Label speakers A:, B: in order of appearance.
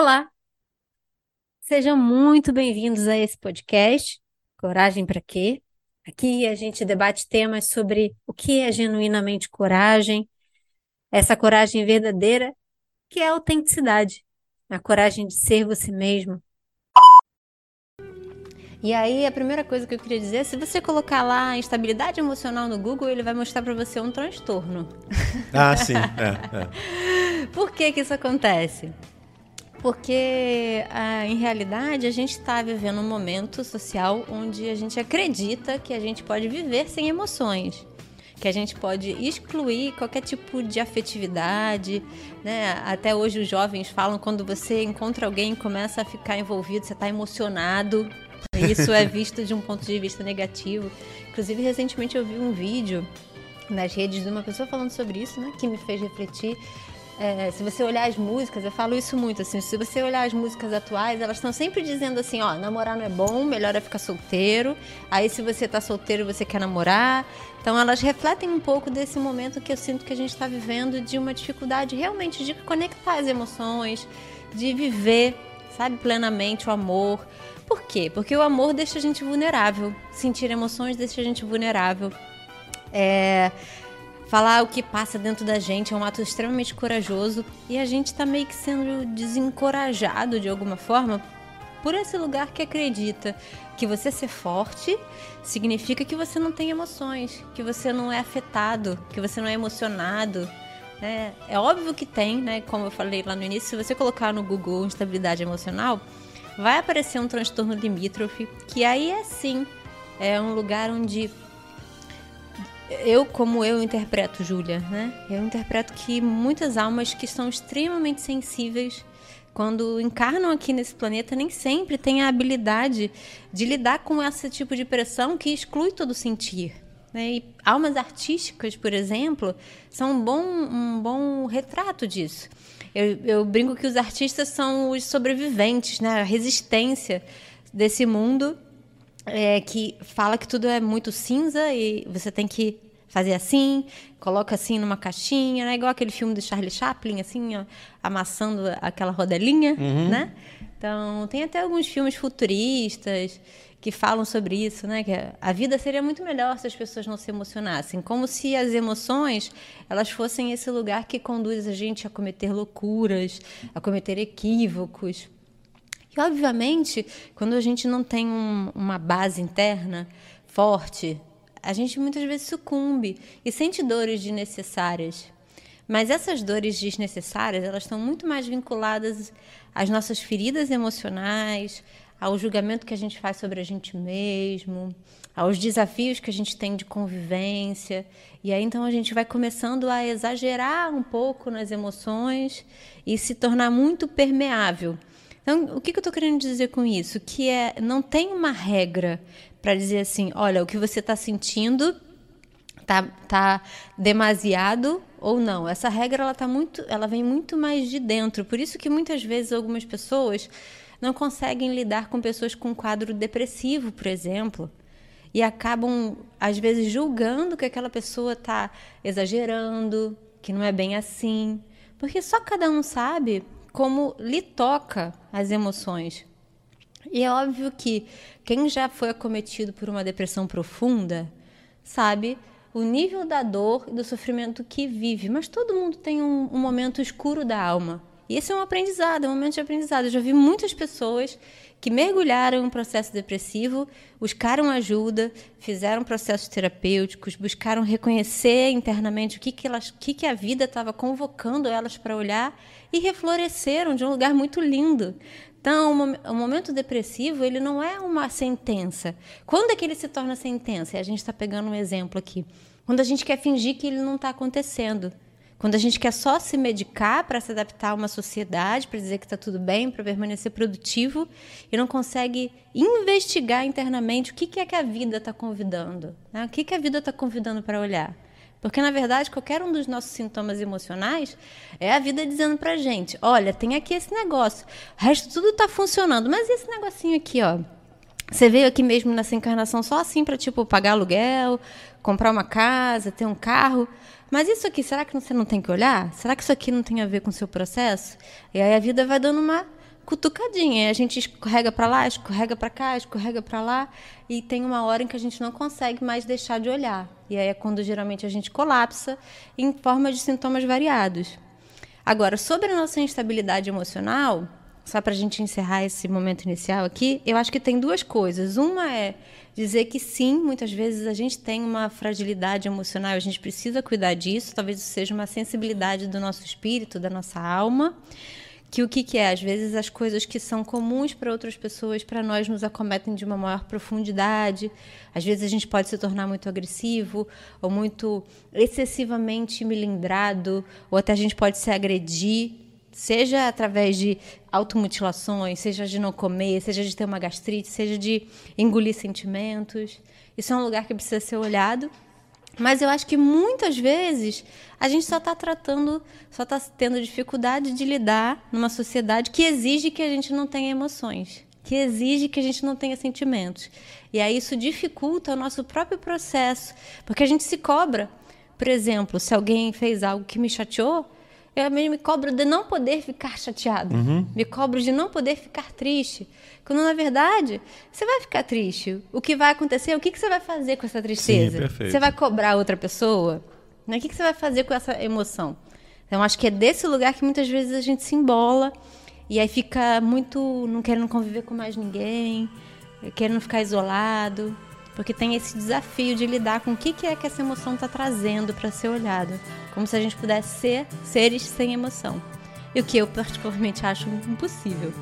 A: Olá, sejam muito bem-vindos a esse podcast, Coragem para quê? Aqui a gente debate temas sobre o que é genuinamente coragem, essa coragem verdadeira, que é a autenticidade, a coragem de ser você mesmo. E aí, a primeira coisa que eu queria dizer, se você colocar lá instabilidade emocional no Google, ele vai mostrar para você um transtorno.
B: Ah, sim. É, é.
A: Por que que isso acontece? Porque, ah, em realidade, a gente está vivendo um momento social onde a gente acredita que a gente pode viver sem emoções, que a gente pode excluir qualquer tipo de afetividade. Né? Até hoje, os jovens falam quando você encontra alguém e começa a ficar envolvido, você está emocionado. Isso é visto de um ponto de vista negativo. Inclusive, recentemente eu vi um vídeo nas redes de uma pessoa falando sobre isso, né, que me fez refletir é, se você olhar as músicas, eu falo isso muito, assim, se você olhar as músicas atuais, elas estão sempre dizendo assim, ó, namorar não é bom, melhor é ficar solteiro. Aí se você tá solteiro, você quer namorar. Então elas refletem um pouco desse momento que eu sinto que a gente está vivendo de uma dificuldade realmente de conectar as emoções, de viver, sabe, plenamente o amor. Por quê? Porque o amor deixa a gente vulnerável. Sentir emoções deixa a gente vulnerável. É Falar o que passa dentro da gente é um ato extremamente corajoso e a gente está meio que sendo desencorajado de alguma forma por esse lugar que acredita que você ser forte significa que você não tem emoções, que você não é afetado, que você não é emocionado. Né? É óbvio que tem, né? Como eu falei lá no início, se você colocar no Google instabilidade emocional, vai aparecer um transtorno limítrofe, que aí é sim, é um lugar onde eu, como eu interpreto, Júlia, né? Eu interpreto que muitas almas que são extremamente sensíveis, quando encarnam aqui nesse planeta, nem sempre têm a habilidade de lidar com esse tipo de pressão que exclui todo sentir. Né? E almas artísticas, por exemplo, são um bom, um bom retrato disso. Eu, eu brinco que os artistas são os sobreviventes, né? a resistência desse mundo é, que fala que tudo é muito cinza e você tem que fazer assim, coloca assim numa caixinha, né? Igual aquele filme do Charlie Chaplin, assim, ó, amassando aquela rodelinha, uhum. né? Então, tem até alguns filmes futuristas que falam sobre isso, né? Que a vida seria muito melhor se as pessoas não se emocionassem, como se as emoções elas fossem esse lugar que conduz a gente a cometer loucuras, a cometer equívocos. E, obviamente, quando a gente não tem um, uma base interna forte, a gente muitas vezes sucumbe e sente dores desnecessárias. Mas essas dores desnecessárias, elas estão muito mais vinculadas às nossas feridas emocionais, ao julgamento que a gente faz sobre a gente mesmo, aos desafios que a gente tem de convivência. E aí então a gente vai começando a exagerar um pouco nas emoções e se tornar muito permeável. Então, o que, que eu estou querendo dizer com isso? Que é não tem uma regra para dizer assim, olha, o que você está sentindo tá, tá demasiado ou não. Essa regra ela tá muito, ela vem muito mais de dentro. Por isso que muitas vezes algumas pessoas não conseguem lidar com pessoas com quadro depressivo, por exemplo, e acabam às vezes julgando que aquela pessoa está exagerando, que não é bem assim, porque só cada um sabe como lhe toca as emoções. E é óbvio que quem já foi acometido por uma depressão profunda sabe o nível da dor e do sofrimento que vive. Mas todo mundo tem um, um momento escuro da alma. E esse é um aprendizado, é um momento de aprendizado. Eu já vi muitas pessoas que mergulharam em um processo depressivo, buscaram ajuda, fizeram processos terapêuticos, buscaram reconhecer internamente o que, que, elas, que, que a vida estava convocando elas para olhar e refloresceram de um lugar muito lindo. Então, o momento depressivo ele não é uma sentença. Quando é que ele se torna sentença? E a gente está pegando um exemplo aqui. Quando a gente quer fingir que ele não está acontecendo. Quando a gente quer só se medicar para se adaptar a uma sociedade, para dizer que está tudo bem, para permanecer produtivo, e não consegue investigar internamente o que, que é que a vida está convidando. Né? O que, que a vida está convidando para olhar. Porque, na verdade, qualquer um dos nossos sintomas emocionais é a vida dizendo pra gente: olha, tem aqui esse negócio, o resto tudo tá funcionando, mas esse negocinho aqui, ó. Você veio aqui mesmo nessa encarnação só assim para tipo pagar aluguel, comprar uma casa, ter um carro. Mas isso aqui, será que você não tem que olhar? Será que isso aqui não tem a ver com o seu processo? E aí a vida vai dando uma cutucadinha. A gente escorrega para lá, escorrega para cá, escorrega para lá e tem uma hora em que a gente não consegue mais deixar de olhar. E aí é quando geralmente a gente colapsa em forma de sintomas variados. Agora, sobre a nossa instabilidade emocional, só para a gente encerrar esse momento inicial aqui, eu acho que tem duas coisas. Uma é dizer que sim, muitas vezes a gente tem uma fragilidade emocional, a gente precisa cuidar disso, talvez isso seja uma sensibilidade do nosso espírito, da nossa alma. Que o que, que é? Às vezes as coisas que são comuns para outras pessoas, para nós nos acometem de uma maior profundidade. Às vezes a gente pode se tornar muito agressivo, ou muito excessivamente milindrado, ou até a gente pode se agredir seja através de automutilações, seja de não comer, seja de ter uma gastrite, seja de engolir sentimentos. Isso é um lugar que precisa ser olhado. Mas eu acho que muitas vezes a gente só está tratando, só está tendo dificuldade de lidar numa sociedade que exige que a gente não tenha emoções, que exige que a gente não tenha sentimentos. E aí isso dificulta o nosso próprio processo, porque a gente se cobra. Por exemplo, se alguém fez algo que me chateou, eu mesmo me cobro de não poder ficar chateado. Uhum. Me cobro de não poder ficar triste. Quando, na verdade, você vai ficar triste. O que vai acontecer, o que, que você vai fazer com essa tristeza? Sim, você vai cobrar outra pessoa? Né? O que, que você vai fazer com essa emoção? Então, acho que é desse lugar que muitas vezes a gente se embola e aí fica muito não querendo conviver com mais ninguém, querendo ficar isolado porque tem esse desafio de lidar com o que, é que essa emoção está trazendo para ser olhado, como se a gente pudesse ser seres sem emoção. E o que eu particularmente acho impossível.